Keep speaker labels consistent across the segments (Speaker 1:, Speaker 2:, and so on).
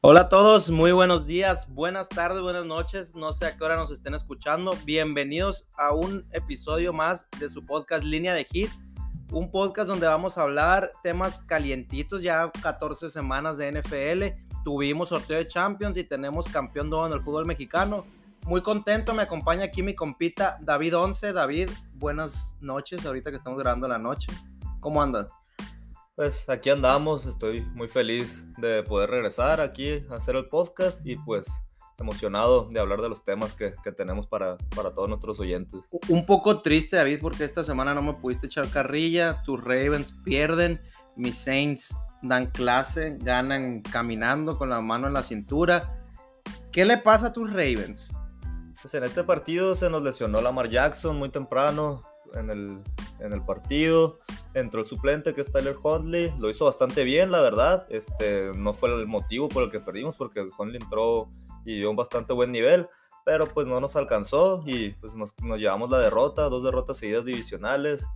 Speaker 1: Hola a todos, muy buenos días, buenas tardes, buenas noches, no sé a qué hora nos estén escuchando. Bienvenidos a un episodio más de su podcast Línea de Hit, un podcast donde vamos a hablar temas calientitos, ya 14 semanas de NFL, tuvimos sorteo de Champions y tenemos campeón nuevo en el fútbol mexicano. Muy contento, me acompaña aquí mi compita David Once. David, buenas noches, ahorita que estamos grabando la noche. ¿Cómo andas?
Speaker 2: Pues aquí andamos, estoy muy feliz de poder regresar aquí a hacer el podcast y pues emocionado de hablar de los temas que, tenemos para, para, todos nuestros oyentes.
Speaker 1: Un poco triste, David, porque esta semana no me pudiste echar carrilla, tus Ravens pierden, mis Saints dan clase, ganan caminando con la mano en la cintura. ¿Qué le pasa a tus Ravens?
Speaker 2: Pues en este partido se nos lesionó Lamar Jackson muy temprano en el, en el partido entró el suplente que es Tyler Huntley, lo hizo bastante bien, la verdad. Este, no fue el motivo por el que perdimos, porque Huntley entró y dio un bastante buen nivel, pero pues no nos alcanzó y pues nos, llevamos la derrota, dos derrotas seguidas divisionales.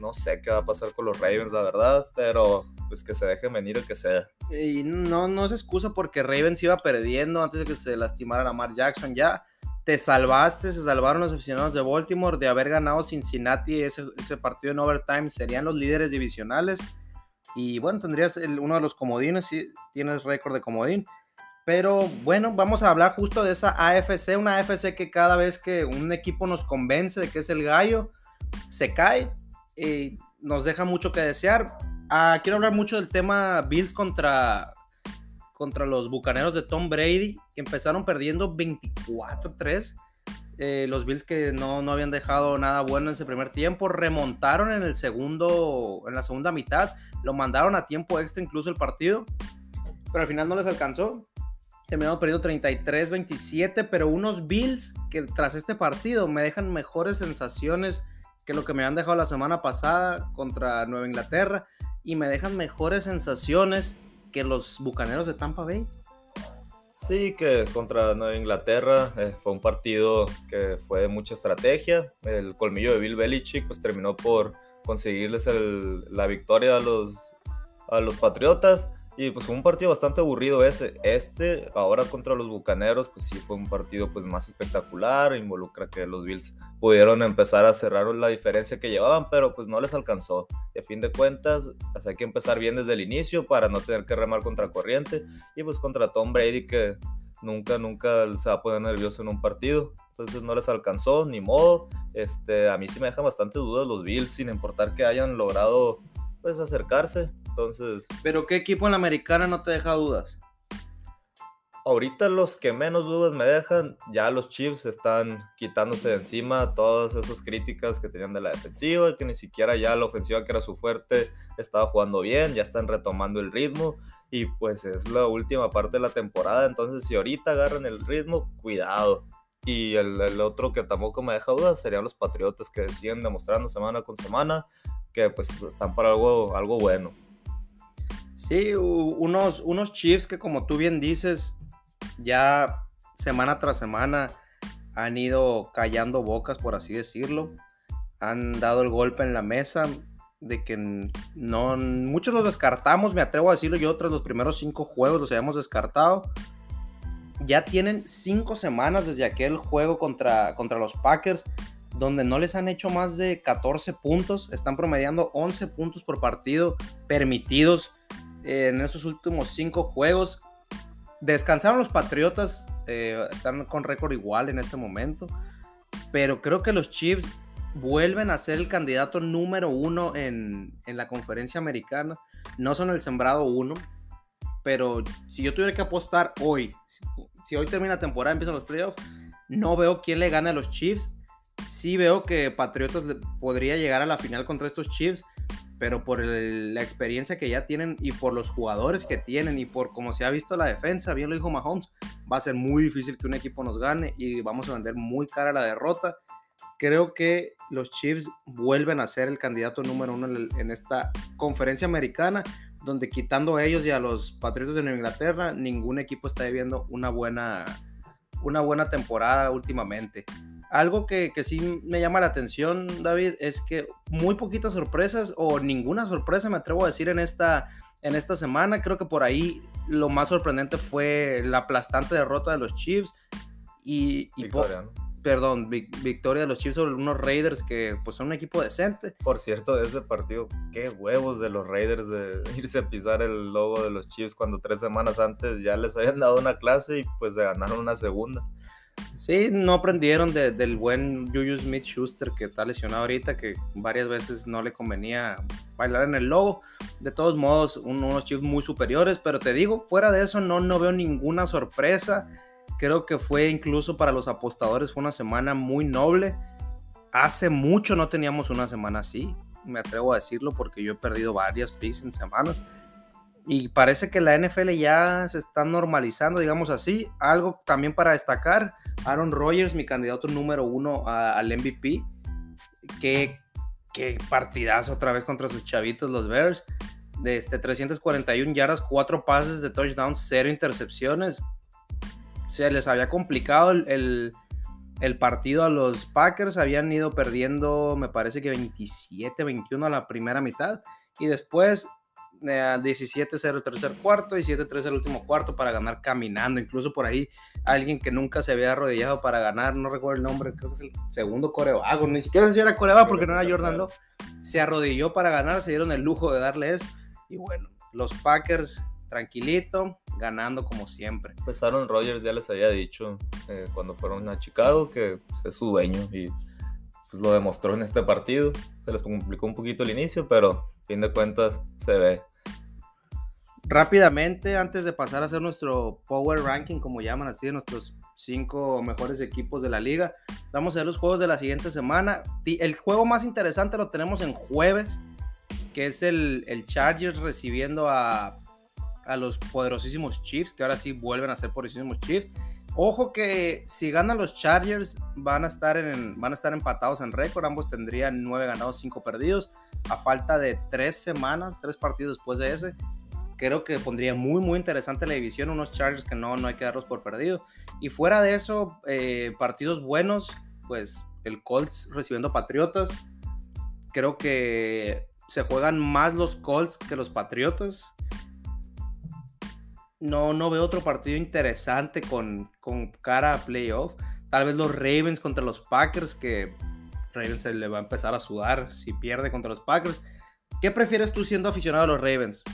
Speaker 2: No sé qué va a pasar con los Ravens, la verdad, pero pues que se dejen venir el que sea.
Speaker 1: Y no, no es excusa porque Ravens iba perdiendo antes de que se lastimara Lamar Jackson ya te salvaste, se salvaron los aficionados de Baltimore de haber ganado Cincinnati ese, partido en overtime, serían los líderes divisionales. Y bueno, tendrías uno de los comodines, si tienes récord de comodín. Pero bueno, vamos a hablar justo de esa AFC, una AFC que cada vez que un equipo nos convence de que es el gallo, se cae y nos deja mucho que desear. Ah, quiero hablar mucho del tema Bills contra, contra los Bucaneros de Tom Brady, que empezaron perdiendo 24-3. Eh, los Bills que no, no habían dejado nada bueno en ese primer tiempo, remontaron en el segundo, en la segunda mitad, lo mandaron a tiempo extra incluso el partido, pero al final no les alcanzó. Terminaron perdiendo 33-27, pero unos Bills que tras este partido me dejan mejores sensaciones que lo que me han dejado la semana pasada contra Nueva Inglaterra y me dejan mejores sensaciones que los Bucaneros de Tampa Bay.
Speaker 2: Sí, que contra Nueva Inglaterra eh, fue un partido que fue de mucha estrategia. El colmillo de Bill Belichick pues terminó por conseguirles la victoria a los, a los Patriotas. Y pues fue un partido bastante aburrido ese. Este, ahora contra los Bucaneros, pues sí fue un partido pues más espectacular. Involucra que los Bills pudieron empezar a cerrar la diferencia que llevaban, pero pues no les alcanzó. Y a fin de cuentas, pues, hay que empezar bien desde el inicio para no tener que remar contra corriente. Y pues contra Tom Brady que nunca, nunca se va a poner nervioso en un partido. Entonces no les alcanzó, ni modo. Este, a mí sí me dejan bastante dudas los Bills, sin importar que hayan logrado pues acercarse. Entonces.
Speaker 1: ¿Pero qué equipo en la americana no te deja dudas?
Speaker 2: Ahorita los que menos dudas me dejan, ya los Chiefs están quitándose de encima todas esas críticas que tenían de la defensiva, que ni siquiera ya la ofensiva que era su fuerte estaba jugando bien, ya están retomando el ritmo y pues es la última parte de la temporada, entonces si ahorita agarran el ritmo, cuidado. Y el, el otro que tampoco me deja dudas serían los Patriotas que siguen demostrando semana con semana que pues están para algo, algo bueno.
Speaker 1: Sí, unos, unos Chiefs que como tú bien dices, ya semana tras semana han ido callando bocas, por así decirlo. Han dado el golpe en la mesa de que no, muchos los descartamos, me atrevo a decirlo, yo tras los primeros cinco juegos los habíamos descartado. Ya tienen cinco semanas desde aquel juego contra, contra los Packers, donde no les han hecho más de 14 puntos, están promediando 11 puntos por partido permitidos en esos últimos cinco juegos. Descansaron los Patriotas, eh, están con récord igual en este momento, pero creo que los Chiefs vuelven a ser el candidato número uno en, la conferencia americana. No son el sembrado uno, pero si yo tuviera que apostar hoy, si, hoy termina la temporada, empiezan los playoffs, no veo quién le gane a los Chiefs. Sí veo que Patriotas podría llegar a la final contra estos Chiefs, pero por la experiencia que ya tienen y por los jugadores que tienen y por cómo se ha visto la defensa, bien lo dijo Mahomes, va a ser muy difícil que un equipo nos gane y vamos a vender muy cara la derrota. Creo que los Chiefs vuelven a ser el candidato número uno en, esta conferencia americana, donde quitando a ellos y a los Patriotas de Nueva Inglaterra, ningún equipo está viviendo una buena, una buena temporada últimamente. Algo que, sí me llama la atención, David, es que muy poquitas sorpresas o ninguna sorpresa, me atrevo a decir, en esta en esta semana. Creo que por ahí lo más sorprendente fue la aplastante derrota de los Chiefs y, perdón, victoria de los Chiefs sobre unos Raiders que pues son un equipo decente.
Speaker 2: Por cierto, de ese partido, qué huevos de los Raiders de irse a pisar el logo de los Chiefs cuando tres semanas antes ya les habían dado una clase y pues se ganaron una segunda.
Speaker 1: Sí, no aprendieron del buen Juju Smith Schuster que está lesionado ahorita, que varias veces no le convenía bailar en el logo. De todos modos, unos Chiefs muy superiores, pero te digo, fuera de eso no, no veo ninguna sorpresa. Creo que fue incluso para los apostadores, una semana muy noble. Hace mucho no teníamos una semana así, me atrevo a decirlo porque yo he perdido varias picks en semanas. Y parece que la NFL ya se está normalizando, digamos así. Algo también para destacar, Aaron Rodgers, mi candidato número uno al MVP. Qué, qué partidazo otra vez contra sus chavitos, los Bears. De este 341 yardas, 4 pases de touchdown, 0 intercepciones. Se les había complicado el, el partido a los Packers. Habían ido perdiendo, me parece que 27, 21 a la primera mitad. Y después 17-0 el tercer cuarto y 7-3 el último cuarto para ganar caminando. Incluso por ahí alguien que nunca se había arrodillado para ganar, no recuerdo el nombre, creo que es el segundo corebago, ni siquiera si era corebago porque no era Jordan Love, se arrodilló para ganar, se dieron el lujo de darle eso. Y bueno, los Packers tranquilito, ganando como siempre.
Speaker 2: Pues Aaron Rodgers ya les había dicho eh, cuando fueron a Chicago que pues, es su dueño y pues lo demostró en este partido. Se les complicó un poquito el inicio, pero fin de cuentas se ve.
Speaker 1: Rápidamente, antes de pasar a hacer nuestro Power Ranking, como llaman así, nuestros cinco mejores equipos de la liga, vamos a ver los juegos de la siguiente semana. El juego más interesante lo tenemos en jueves, que es el, el Chargers recibiendo a, a los poderosísimos Chiefs, que ahora sí vuelven a ser poderosísimos Chiefs. Ojo que si ganan los Chargers van a estar, en, van a estar empatados en récord, ambos tendrían nueve ganados, cinco perdidos, a falta de tres semanas, tres partidos después de ese creo que pondría muy, muy interesante la división, unos Chargers que no, no hay que darlos por perdido. Y fuera de eso, eh, partidos buenos, pues el Colts recibiendo Patriotas. Creo que se juegan más los Colts que los Patriotas. No, no veo otro partido interesante con, con cara a playoff. Tal vez los Ravens contra los Packers, que Ravens se le va a empezar a sudar si pierde contra los Packers. ¿Qué prefieres tú siendo aficionado a los Ravens?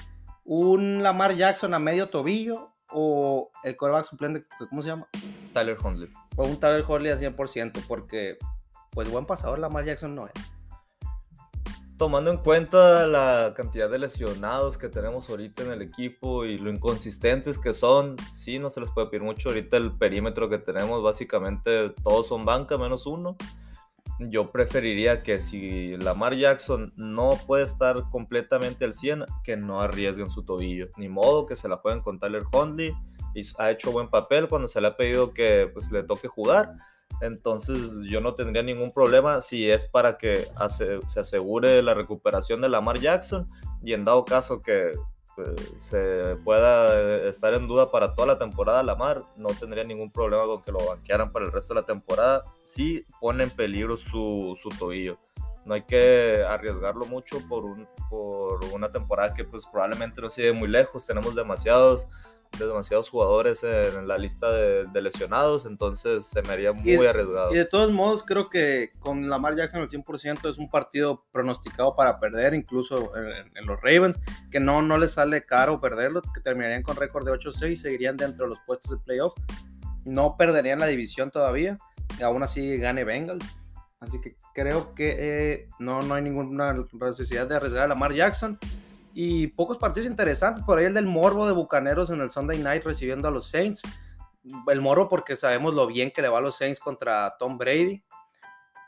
Speaker 1: un Lamar Jackson a medio tobillo o el coreback suplente, ¿cómo se llama?
Speaker 2: Tyler Huntley.
Speaker 1: O un Tyler Huntley al 100%, porque pues buen pasador Lamar Jackson no es.
Speaker 2: Tomando en cuenta la cantidad de lesionados que tenemos ahorita en el equipo y lo inconsistentes que son, sí, no se les puede pedir mucho. Ahorita el perímetro que tenemos, básicamente todos son banca menos uno yo preferiría que si Lamar Jackson no puede estar completamente al 100, que no arriesguen su tobillo. Ni modo que se la jueguen con Tyler Huntley. Y ha hecho buen papel cuando se le ha pedido que pues, le toque jugar. Entonces yo no tendría ningún problema si es para que se asegure la recuperación de Lamar Jackson. Y en dado caso que pues, se pueda estar en duda para toda la temporada Lamar, no tendría ningún problema con que lo banquearan para el resto de la temporada. Sí pone en peligro su, su tobillo. No hay que arriesgarlo mucho por, un, por una temporada que pues probablemente no sigue muy lejos. Tenemos demasiados demasiados jugadores en la lista de, lesionados, entonces se me haría muy arriesgado.
Speaker 1: Y de todos modos, creo que con Lamar Jackson al 100% es un partido pronosticado para perder, incluso en, los Ravens, que no, no les sale caro perderlo, que terminarían con récord de 8-6 y seguirían dentro de los puestos de playoff. No perderían la división todavía, y aún así gane Bengals. Así que creo que eh, no, no hay ninguna necesidad de arriesgar a Lamar Jackson y pocos partidos interesantes. Por ahí el del Morbo de Bucaneros en el Sunday Night recibiendo a los Saints. El Morbo porque sabemos lo bien que le va a los Saints contra Tom Brady.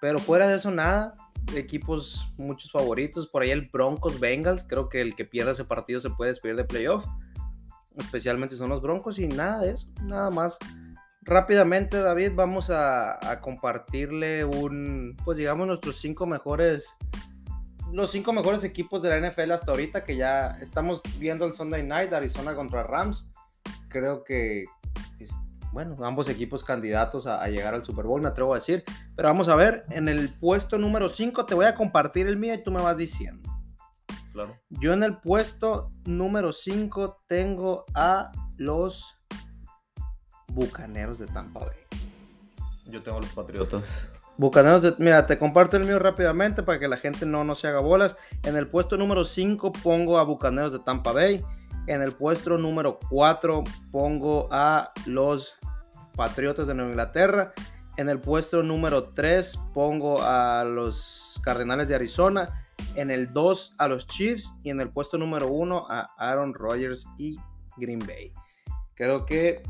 Speaker 1: Pero fuera de eso, nada. Equipos, muchos favoritos. Por ahí el Broncos Bengals. Creo que el que pierda ese partido se puede despedir de playoff. Especialmente son los Broncos y nada de eso. Nada más. Rápidamente, David, vamos a, a compartirle un, pues digamos, nuestros cinco mejores los cinco mejores equipos de la NFL hasta ahorita, que ya estamos viendo el Sunday Night, Arizona contra Rams. Creo que, bueno, ambos equipos candidatos a, llegar al Super Bowl, me atrevo a decir. Pero vamos a ver, en el puesto número 5 te voy a compartir el mío y tú me vas diciendo.
Speaker 2: claro.
Speaker 1: Yo en el puesto número 5 tengo a los Bucaneros de Tampa Bay.
Speaker 2: Yo tengo los Patriotas.
Speaker 1: Bucaneros de, mira, te comparto el mío rápidamente para que la gente no, no se haga bolas. En el puesto número 5 pongo a Bucaneros de Tampa Bay. En el puesto número 4 pongo a los Patriotas de Nueva Inglaterra. En el puesto número 3 pongo a los Cardenales de Arizona. En el 2 a los Chiefs. Y en el puesto número 1 a Aaron Rodgers y Green Bay. Creo que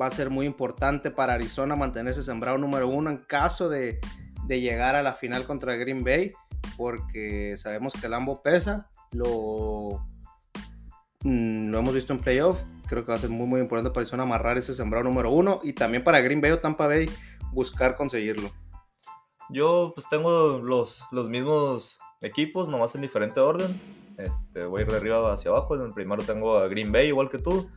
Speaker 1: va a ser muy importante para Arizona mantenerse sembrado número 1 en caso de, de, llegar a la final contra Green Bay. Porque sabemos que el Lambo pesa. Lo, mm, lo hemos visto en playoff. Creo que va a ser muy, muy importante para Arizona amarrar ese sembrado número 1. Y también para Green Bay o Tampa Bay buscar conseguirlo.
Speaker 2: Yo pues tengo los, los mismos equipos, nomás en diferente orden. Este, voy de arriba hacia abajo. En el primero tengo a Green Bay, igual que tú.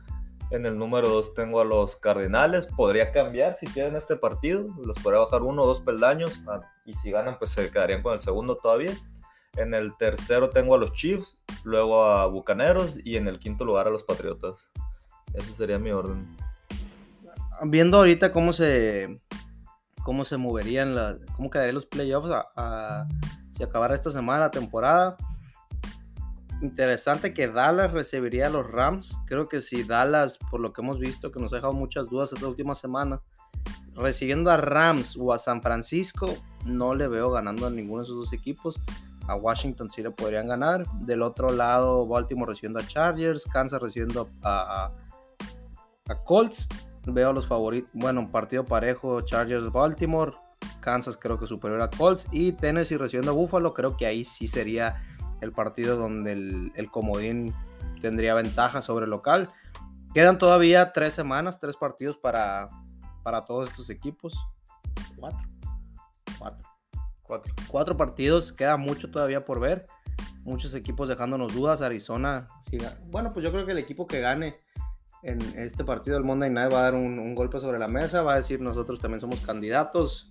Speaker 2: En el número 2 tengo a los Cardenales. Podría cambiar si quieren este partido. Los podría bajar uno o dos peldaños. Ah, y si ganan, pues se quedarían con el segundo todavía. En el tercero tengo a los Chiefs. Luego a Bucaneros. Y en el quinto lugar a los Patriotas. Ese sería mi orden.
Speaker 1: Viendo ahorita cómo se, cómo se moverían, cómo quedarían los playoffs a, si acabara esta semana la temporada. Interesante que Dallas recibiría a los Rams. Creo que si Dallas, por lo que hemos visto, que nos ha dejado muchas dudas esta última semana, recibiendo a Rams o a San Francisco, no le veo ganando a ninguno de esos dos equipos. A Washington sí le podrían ganar. Del otro lado, Baltimore recibiendo a Chargers, Kansas recibiendo a, a, a Colts veo los favoritos. Bueno, partido parejo, Chargers Baltimore. Kansas creo que superior a Colts. Y Tennessee recibiendo a Buffalo. Creo que ahí sí sería el partido donde el, el, comodín tendría ventaja sobre el local. Quedan todavía tres semanas, tres partidos para, para todos estos equipos. Cuatro. Cuatro.
Speaker 2: Cuatro.
Speaker 1: Cuatro partidos. Queda mucho todavía por ver. Muchos equipos dejándonos dudas. Arizona. Siga. Bueno, pues yo creo que el equipo que gane en este partido del Monday Night va a dar un, un, golpe sobre la mesa, va a decir nosotros también somos candidatos.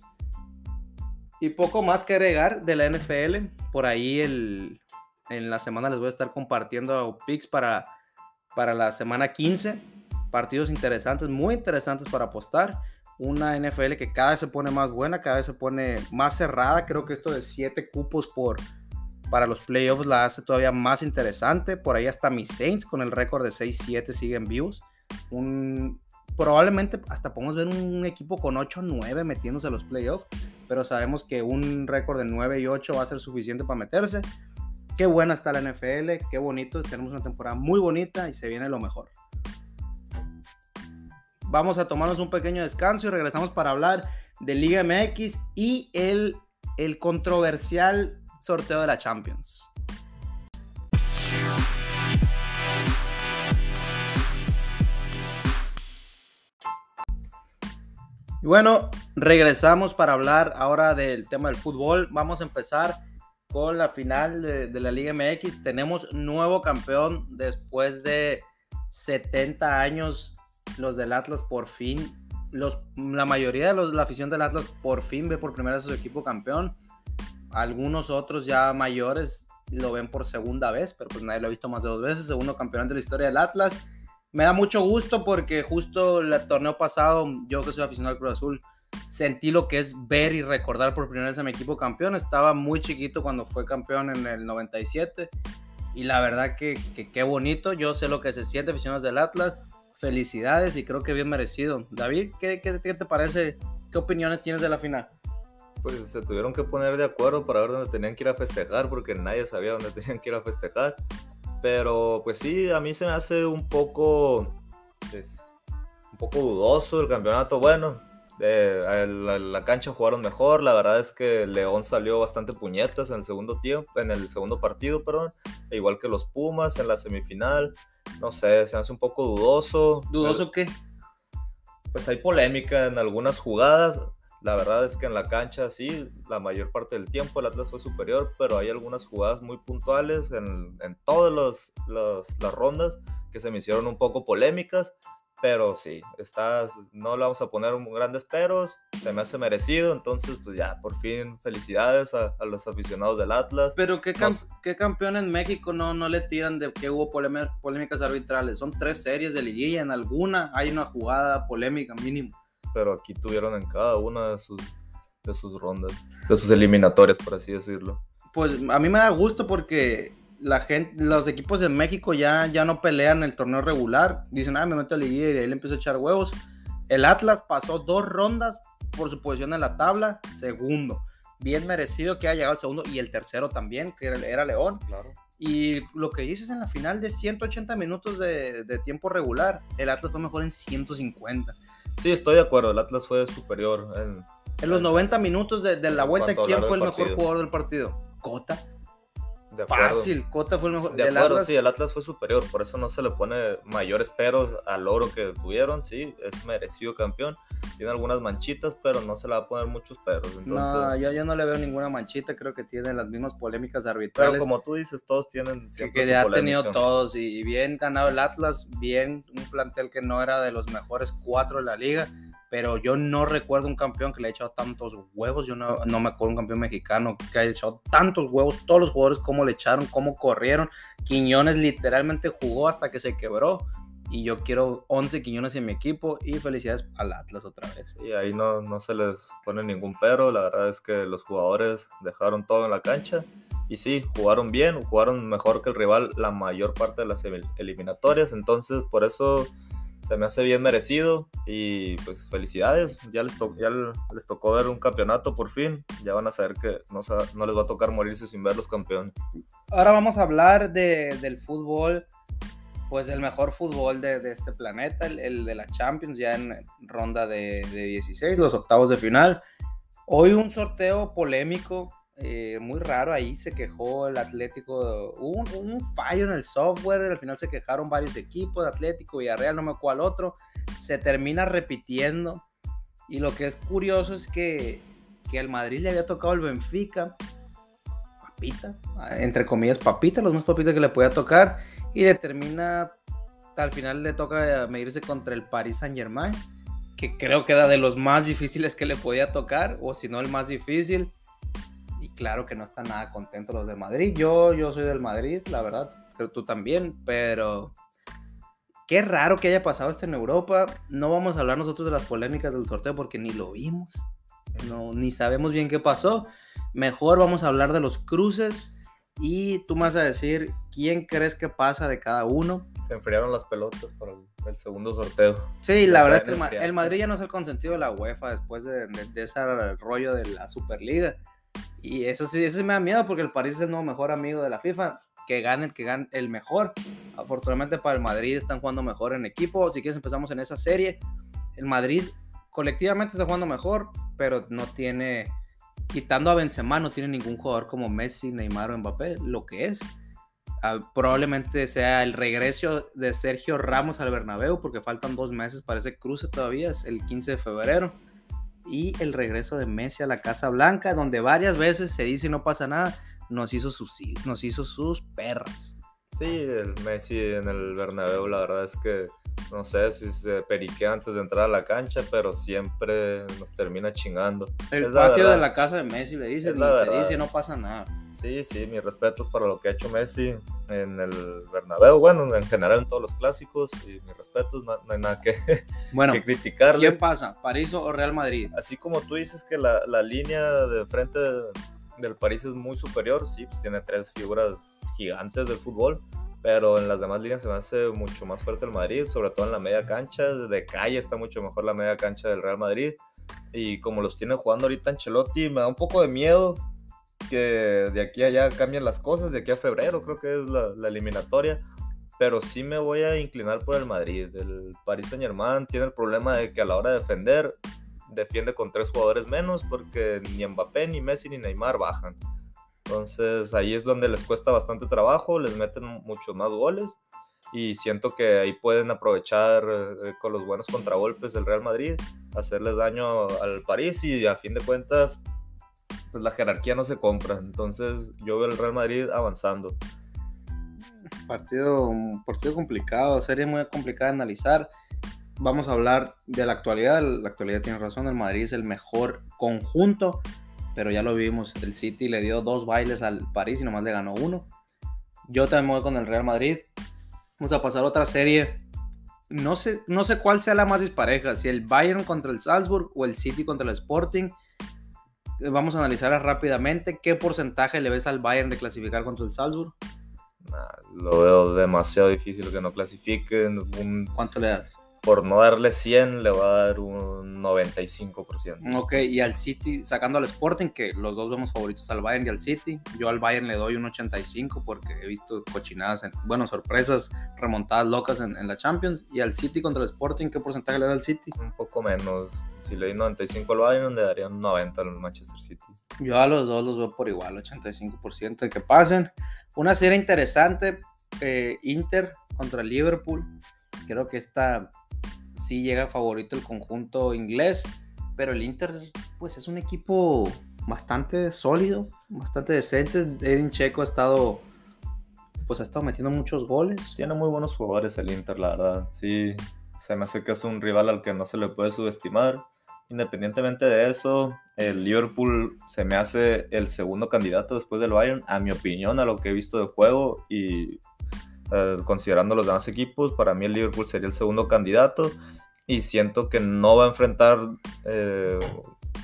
Speaker 1: Y poco más que agregar de la NFL. Por ahí el, en la semana les voy a estar compartiendo picks para, para la semana 15. Partidos interesantes, muy interesantes para apostar. Una NFL que cada vez se pone más buena, cada vez se pone más cerrada. Creo que esto de 7 cupos por, para los playoffs la hace todavía más interesante. Por ahí hasta mis Saints con el récord de 6-7 siguen vivos. Probablemente hasta podemos ver un equipo con 8-9 metiéndose a los playoffs, pero sabemos que un récord de 9 y 8 va a ser suficiente para meterse. Qué buena está la NFL, qué bonito, tenemos una temporada muy bonita y se viene lo mejor. Vamos a tomarnos un pequeño descanso y regresamos para hablar de Liga MX y el, el controversial sorteo de la Champions. Y bueno, regresamos para hablar ahora del tema del fútbol. Vamos a empezar con la final de, la Liga MX. Tenemos nuevo campeón después de 70 años. Los del Atlas por fin. Los, la mayoría de los, la afición del Atlas por fin ve por primera vez a su equipo campeón. Algunos otros ya mayores lo ven por segunda vez, pero pues nadie lo ha visto más de dos veces. Segundo campeón de la historia del Atlas. Me da mucho gusto porque justo el torneo pasado, yo que soy aficionado al Cruz Azul, sentí lo que es ver y recordar por primera vez a mi equipo campeón. Estaba muy chiquito cuando fue campeón en el 97 y la verdad que qué bonito. Yo sé lo que se siente aficionados del Atlas. Felicidades y creo que bien merecido. David, ¿qué, qué, qué te parece? ¿Qué opiniones tienes de la final?
Speaker 2: Pues se tuvieron que poner de acuerdo para ver dónde tenían que ir a festejar porque nadie sabía dónde tenían que ir a festejar. Pero pues sí, a mí se me hace un poco, pues, un poco dudoso el campeonato. Bueno, eh, la, la, cancha jugaron mejor. La verdad es que León salió bastante puñetas en el segundo tiempo, en el segundo partido, perdón. E igual que los Pumas en la semifinal. No sé, se hace un poco dudoso.
Speaker 1: ¿Dudoso qué?
Speaker 2: Pues hay polémica en algunas jugadas. La verdad es que en la cancha sí, la mayor parte del tiempo el Atlas fue superior, pero hay algunas jugadas muy puntuales en, en todas los, los, las rondas que se me hicieron un poco polémicas. Pero sí, estás, no le vamos a poner grandes peros, se me hace merecido, entonces pues ya, por fin, felicidades a, los aficionados del Atlas.
Speaker 1: Pero ¿qué, ¿qué, campeón en México no, no le tiran de que hubo polémicas arbitrales? Son tres series de liguilla, en alguna hay una jugada polémica mínimo.
Speaker 2: Pero aquí tuvieron en cada una de sus, de sus rondas, de sus eliminatorias, por así decirlo.
Speaker 1: Pues a mí me da gusto porque la gente, los equipos de México ya, ya no pelean el torneo regular. Dicen, ah, me meto a liguilla y de ahí le empiezo a echar huevos. El Atlas pasó dos rondas por su posición en la tabla, segundo. Bien merecido que haya llegado el segundo y el tercero también, que era, León.
Speaker 2: Claro.
Speaker 1: Y lo que dices en la final de 180 minutos de, tiempo regular, el Atlas fue mejor en 150.
Speaker 2: Sí, estoy de acuerdo, el Atlas fue superior. En,
Speaker 1: en los 90 minutos de, la vuelta, ¿quién fue el mejor jugador del partido? Cota. Fácil, Cota fue el mejor.
Speaker 2: De acuerdo, sí, el Atlas fue superior, por eso no se le pone mayores peros al oro que tuvieron, sí, es merecido campeón. Tiene algunas manchitas, pero no se le va a poner muchos peros. Entonces...
Speaker 1: No, yo, yo no le veo ninguna manchita, creo que tiene las mismas polémicas arbitrales.
Speaker 2: Pero como tú dices, todos tienen.
Speaker 1: Que, que ya ha tenido todos, y bien ganado el Atlas, bien un plantel que no era de los mejores cuatro de la liga pero yo no recuerdo un campeón que le haya echado tantos huevos. Yo no, no, me acuerdo un campeón mexicano que haya echado tantos huevos. Todos los jugadores, cómo le echaron, cómo corrieron. Quiñones literalmente jugó hasta que se quebró. Y yo quiero 11 Quiñones en mi equipo. Y felicidades al Atlas otra vez.
Speaker 2: Y ahí no, no se les pone ningún pero. La verdad es que los jugadores dejaron todo en la cancha. Y sí, jugaron bien, jugaron mejor que el rival la mayor parte de las eliminatorias. Entonces, por eso se me hace bien merecido y pues felicidades, ya les, ya les tocó ver un campeonato por fin, ya van a saber que no, no les va a tocar morirse sin ver los campeones.
Speaker 1: Ahora vamos a hablar de, del fútbol, pues del mejor fútbol de, de este planeta, el, el, de la Champions, ya en ronda de, de 16, los octavos de final. Hoy un sorteo polémico eh, muy raro ahí, se quejó el Atlético, hubo un, fallo en el software, al final se quejaron varios equipos, Atlético, Villarreal, no me acuerdo cuál otro, se termina repitiendo. Y lo que es curioso es que, que al Madrid le había tocado el Benfica, papita, entre comillas, papita, los más papitas que le podía tocar, y le termina, al final le toca medirse contra el Paris Saint Germain, que creo que era de los más difíciles que le podía tocar, o si no el más difícil claro que no están nada contentos los de Madrid. Yo, yo soy del Madrid, la verdad, creo tú también, pero qué raro que haya pasado esto en Europa. No vamos a hablar nosotros de las polémicas del sorteo porque ni lo vimos, no, ni sabemos bien qué pasó. Mejor vamos a hablar de los cruces y tú me vas a decir quién crees que pasa de cada uno.
Speaker 2: Se enfriaron las pelotas para el, segundo sorteo.
Speaker 1: Sí, la verdad es que el, Madrid ya no es el consentido de la UEFA después de, de ese rollo de la Superliga. Y eso sí, eso me da miedo porque el París es el nuevo mejor amigo de la FIFA. Que gane el que gane el mejor. Afortunadamente para el Madrid están jugando mejor en equipo. Si quieres empezamos en esa serie. El Madrid colectivamente está jugando mejor, pero no tiene, quitando a Benzema, no tiene ningún jugador como Messi, Neymar o Mbappé, lo que es. Ah, probablemente sea el regreso de Sergio Ramos al Bernabéu, porque faltan dos meses para ese cruce todavía, es el 15 de febrero y el regreso de Messi a la Casa Blanca, donde varias veces se dice no pasa nada, nos hizo sus, nos hizo sus perras.
Speaker 2: Sí, el Messi en el Bernabéu, la verdad es que no sé si se periquea antes de entrar a la cancha, pero siempre nos termina chingando.
Speaker 1: El patio de la casa de Messi le dice, se dice no pasa nada.
Speaker 2: Sí, sí, mis respetos para lo que ha hecho Messi en el Bernabéu, bueno, en general en todos los clásicos, y mis respetos, no, hay nada que,
Speaker 1: bueno,
Speaker 2: que criticarle.
Speaker 1: ¿Quién pasa, París o Real Madrid?
Speaker 2: Así como tú dices que la, la línea de frente del París es muy superior, sí, pues tiene tres figuras gigantes del fútbol, pero en las demás líneas se me hace mucho más fuerte el Madrid, sobre todo en la media cancha, de calle está mucho mejor la media cancha del Real Madrid, y como los tiene jugando ahorita Ancelotti, me da un poco de miedo que de aquí a allá cambien las cosas, de aquí a febrero creo que es la, eliminatoria, pero sí me voy a inclinar por el Madrid. El Paris Saint tiene el problema de que a la hora de defender, defiende con tres jugadores menos porque ni Mbappé, ni Messi, ni Neymar bajan. Entonces ahí es donde les cuesta bastante trabajo, les meten muchos más goles y siento que ahí pueden aprovechar eh, con los buenos contragolpes del Real Madrid, hacerles daño al París y a fin de cuentas pues la jerarquía no se compra. Entonces yo veo el Real Madrid avanzando.
Speaker 1: Partido, partido complicado, serie muy complicada de analizar. vamos a hablar de la actualidad. La actualidad tiene razón, el Madrid es el mejor conjunto, pero ya lo vimos, el City le dio dos bailes al París y nomás le ganó uno. Yo también voy con el Real Madrid. Vamos a pasar a otra serie. No sé, no sé cuál sea la más dispareja, si el Bayern contra el Salzburg o el City contra el Sporting. Vamos a analizarla rápidamente. ¿Qué porcentaje le ves al Bayern de clasificar contra el Salzburg?
Speaker 2: lo veo demasiado difícil que no clasifiquen.
Speaker 1: ¿Cuánto le das?
Speaker 2: Por no darle 100, le va a dar un 95%.
Speaker 1: Ok, y al City, sacando al Sporting, que los dos vemos favoritos al Bayern y al City, yo al Bayern le doy un 85 porque he visto cochinadas, en, bueno, sorpresas, remontadas locas en, la Champions. Y al City contra el Sporting, ¿qué porcentaje le da al City?
Speaker 2: Un poco menos. Si le doy 95 al Bayern, le daría un 90 al Manchester City.
Speaker 1: Yo a los dos los veo por igual, 85% de que pasen. Una serie interesante, eh, Inter contra Liverpool. Creo que esta sí llega favorito el conjunto inglés, pero el Inter pues es un equipo bastante sólido, bastante decente. Edin Checo ha estado pues ha estado metiendo muchos goles.
Speaker 2: Tiene muy buenos jugadores el Inter, la verdad. Sí, se me hace que es un rival al que no se le puede subestimar. Independientemente de eso, el Liverpool se me hace el segundo candidato después del Bayern, a mi opinión, a lo que he visto de juego y eh, considerando los demás equipos, para mí el Liverpool sería el segundo candidato y siento que no va a enfrentar eh,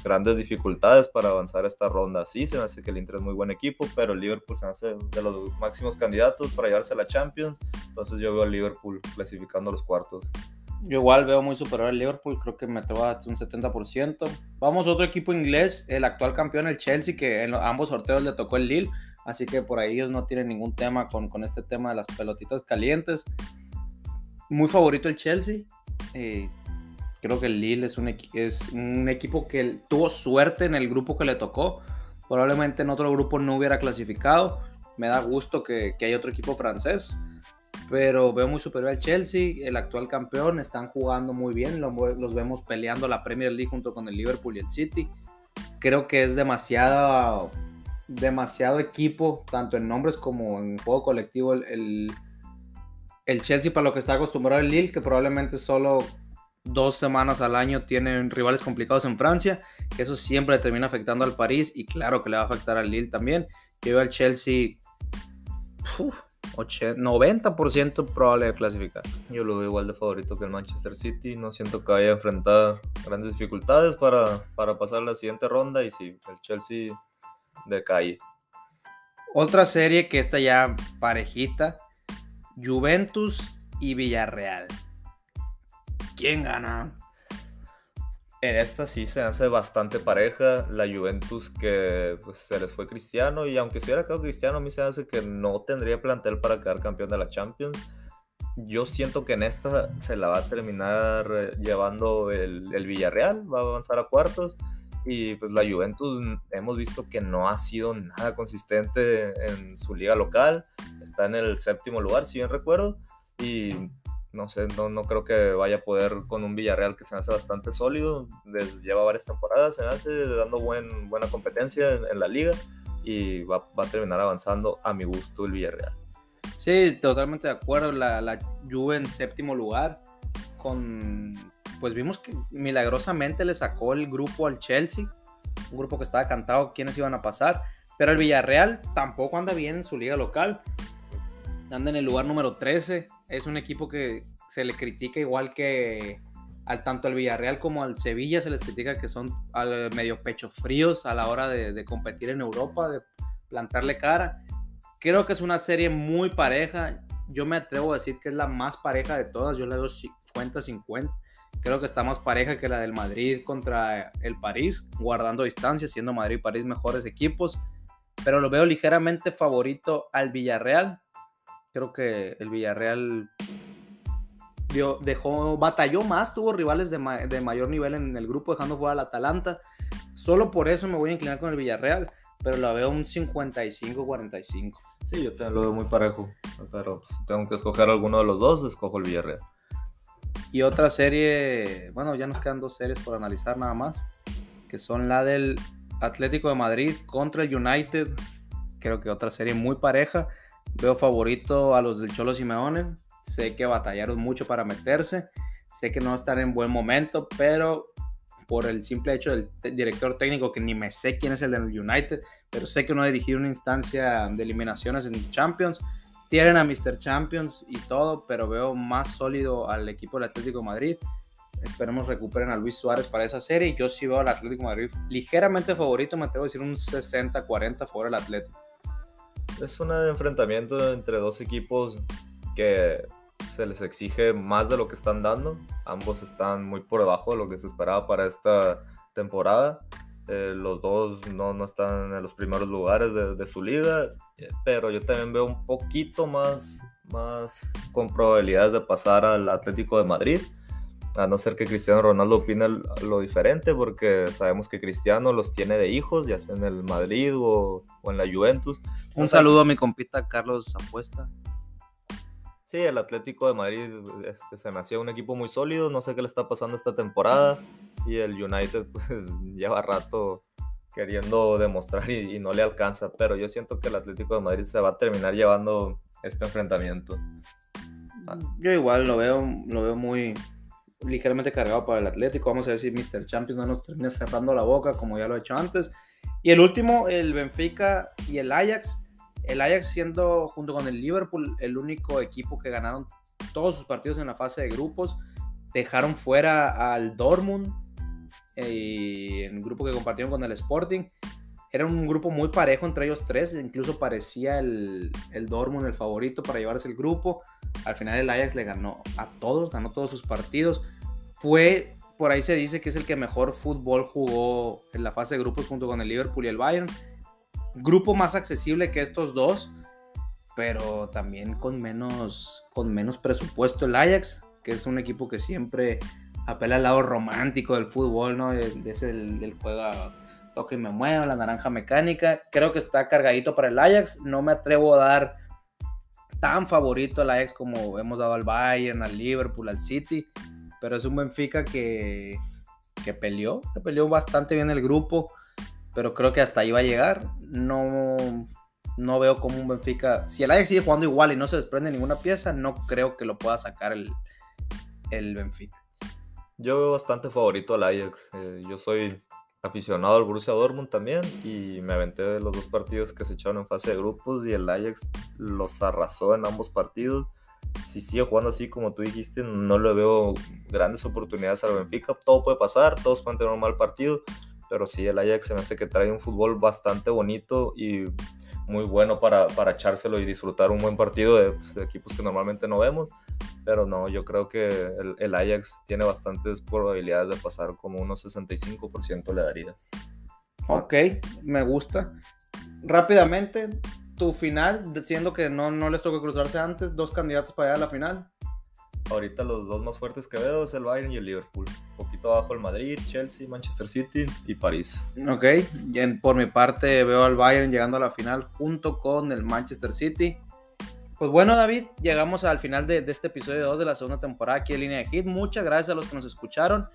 Speaker 2: grandes dificultades para avanzar esta ronda. Sí, se me hace que el Inter es muy buen equipo, pero el Liverpool se me hace de los máximos candidatos para llevarse a la Champions. Entonces yo veo al Liverpool clasificando los cuartos.
Speaker 1: Yo igual veo muy superior al Liverpool, creo que me atrevo hasta un 70%. Vamos a otro equipo inglés, el actual campeón, el Chelsea, que en ambos sorteos le tocó el Lille, así que por ahí ellos no tienen ningún tema con, con este tema de las pelotitas calientes. Muy favorito el Chelsea, eh, creo que el Lille es un, equipo que tuvo suerte en el grupo que le tocó. Probablemente en otro grupo no hubiera clasificado. Me da gusto que, hay otro equipo francés. Pero veo muy superior al Chelsea, el actual campeón. Están jugando muy bien. Los, los vemos peleando la Premier League junto con el Liverpool y el City. Creo que es demasiado, demasiado equipo, tanto en nombres como en juego colectivo, el el Chelsea para lo que está acostumbrado el Lille, que probablemente solo dos semanas al año tienen rivales complicados en Francia, que eso siempre termina afectando al París y claro que le va a afectar al Lille también. Yo veo al Chelsea 90% probable de clasificar.
Speaker 2: Yo lo veo igual de favorito que el Manchester City, no siento que vaya a enfrentar grandes dificultades para, para pasar la siguiente ronda y sí, el Chelsea de calle.
Speaker 1: Otra serie que está ya parejita, Juventus y Villarreal. ¿Quién gana?
Speaker 2: En esta sí se hace bastante pareja. La Juventus que pues, se les fue Cristiano y aunque se hubiera quedado Cristiano, a mí se hace que no tendría plantel para quedar campeón de la Champions. Yo siento que en esta se la va a terminar eh, llevando el, el Villarreal, va a avanzar a cuartos y pues la Juventus hemos visto que no ha sido nada consistente en su liga local, está en el séptimo lugar, si bien recuerdo, y no sé, no, no creo que vaya a poder con un Villarreal que se hace bastante sólido, les lleva varias temporadas, se hace dando buen, buena competencia en, la liga y va, va, a terminar avanzando a mi gusto el Villarreal.
Speaker 1: Sí, totalmente de acuerdo, la, la Juve en séptimo lugar con pues vimos que milagrosamente le sacó el grupo al Chelsea, un grupo que estaba cantado quiénes iban a pasar, pero el Villarreal tampoco anda bien en su liga local, anda en el lugar número 13, es un equipo que se le critica igual que al tanto al Villarreal como al Sevilla se les critica que son al medio pecho fríos a la hora de, de competir en Europa, de plantarle cara. Creo que es una serie muy pareja. Yo me atrevo a decir que es la más pareja de todas. Yo le doy 50-50. Creo que está más pareja que la del Madrid contra el París, guardando distancia, siendo Madrid y París mejores equipos. Pero lo veo ligeramente favorito al Villarreal. Creo que el Villarreal dejó, batalló más, tuvo rivales de, mayor nivel en el grupo, dejando fuera al Atalanta. Solo por eso me voy a inclinar con el Villarreal, pero lo veo un 55-45.
Speaker 2: Sí, yo también lo veo muy parejo, pero si tengo que escoger alguno de los dos, escojo el Villarreal.
Speaker 1: Y otra serie, bueno, ya nos quedan dos series por analizar nada más, que son la del Atlético de Madrid contra el United. Creo que otra serie muy pareja. Veo favorito a los del Cholo Simeone. Sé que batallaron mucho para meterse. Sé que no están en buen momento, pero por el simple hecho del director técnico, que ni me sé quién es el del United, pero sé que no ha dirigido una instancia de eliminaciones en Champions. Tienen a Mr. Champions y todo, pero veo más sólido al equipo del Atlético Madrid. Esperemos recuperen a Luis Suárez para esa serie. Yo sí veo al Atlético Madrid ligeramente favorito, me atrevo a decir un 60-40 por el Atlético.
Speaker 2: Es un enfrentamiento entre dos equipos que se les exige más de lo que están dando. Ambos están muy por debajo de lo que se esperaba para esta temporada. Eh, los dos no, no, están en los primeros lugares de, de, su liga, pero yo también veo un poquito más, más con probabilidades de pasar al Atlético de Madrid, a no ser que Cristiano Ronaldo opine lo diferente, porque sabemos que Cristiano los tiene de hijos, ya sea en el Madrid o, o en la Juventus.
Speaker 1: Un saludo a mi compita Carlos Apuesta.
Speaker 2: Sí, el Atlético de Madrid este, se me hacía un equipo muy sólido, no sé qué le está pasando esta temporada y el United pues lleva rato queriendo demostrar y, no le alcanza, pero yo siento que el Atlético de Madrid se va a terminar llevando este enfrentamiento.
Speaker 1: Ah. Yo igual lo veo, lo veo muy ligeramente cargado para el Atlético, vamos a ver si Mr. Champions no nos termina cerrando la boca como ya lo he hecho antes. Y el último, el Benfica y el Ajax el Ajax siendo junto con el Liverpool el único equipo que ganaron todos sus partidos en la fase de grupos, dejaron fuera al Dortmund, eh, en el grupo que compartieron con el Sporting. Era un grupo muy parejo entre ellos tres, incluso parecía el, el Dortmund el favorito para llevarse el grupo. Al final el Ajax le ganó a todos, ganó todos sus partidos. Fue, por ahí se dice que es el que mejor fútbol jugó en la fase de grupos junto con el Liverpool y el Bayern grupo más accesible que estos dos, pero también con menos, con menos presupuesto el Ajax, que es un equipo que siempre apela al lado romántico del fútbol, ¿no? Es el del juego toque y me muevo, la naranja mecánica. Creo que está cargadito para el Ajax. No me atrevo a dar tan favorito al Ajax como hemos dado al Bayern, al Liverpool, al City. Pero es un Benfica que, que peleó, que peleó bastante bien el grupo pero creo que hasta ahí va a llegar. No, no veo como un Benfica. Si el Ajax sigue jugando igual y no se desprende ninguna pieza, no creo que lo pueda sacar el, el Benfica.
Speaker 2: Yo veo bastante favorito al Ajax. Eh, yo soy aficionado al Borussia Dortmund también y me aventé de los dos partidos que se echaron en fase de grupos y el Ajax los arrasó en ambos partidos. Si sigue jugando así como tú dijiste, no le veo grandes oportunidades al Benfica. Todo puede pasar, todos pueden tener un mal partido, pero sí, el Ajax se me hace que trae un fútbol bastante bonito y muy bueno para, para echárselo y disfrutar un buen partido de, pues, equipos que normalmente no vemos. Pero no, yo creo que el, el Ajax tiene bastantes probabilidades de pasar, como unos 65% le daría.
Speaker 1: Ok, me gusta. Rápidamente, tu final, diciendo que no, no les toca cruzarse antes, dos candidatos para llegar a la final.
Speaker 2: Ahorita los dos más fuertes que veo es el Bayern y el Liverpool. Un poquito abajo el Madrid, Chelsea, Manchester City y París.
Speaker 1: Ok, por mi parte veo al Bayern llegando a la final junto con el Manchester City. Pues bueno, David, llegamos al final de, este episodio 2 de la segunda temporada aquí en Línea de Hit. Muchas gracias a los que nos escucharon.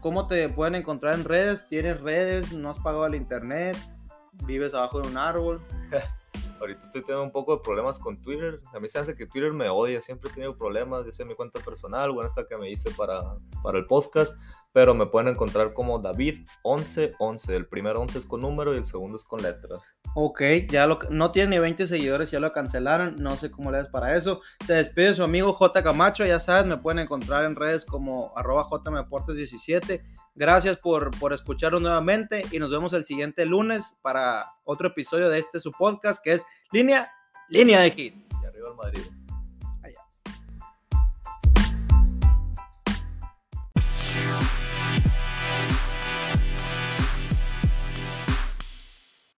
Speaker 1: ¿Cómo te pueden encontrar en redes? ¿Tienes redes? ¿No has pagado el internet? ¿Vives abajo de un árbol?
Speaker 2: Ahorita estoy teniendo un poco de problemas con Twitter. A mí se hace que Twitter me odia. Siempre he tenido problemas, ya sea mi cuenta personal o esta que me hice para, para el podcast. Pero me pueden encontrar como David1111. El primer 11 es con número y el segundo es con letras.
Speaker 1: Ok, ya lo, no tiene ni 20 seguidores, ya lo cancelaron. No sé cómo le das para eso. Se despide su amigo J. Camacho. Ya sabes, me pueden encontrar en redes como arroba jmdeportes17. Gracias por, por escucharnos nuevamente y nos vemos el siguiente lunes para otro episodio de este su podcast que es Línea, Línea de Hit.
Speaker 2: Y arriba el Madrid.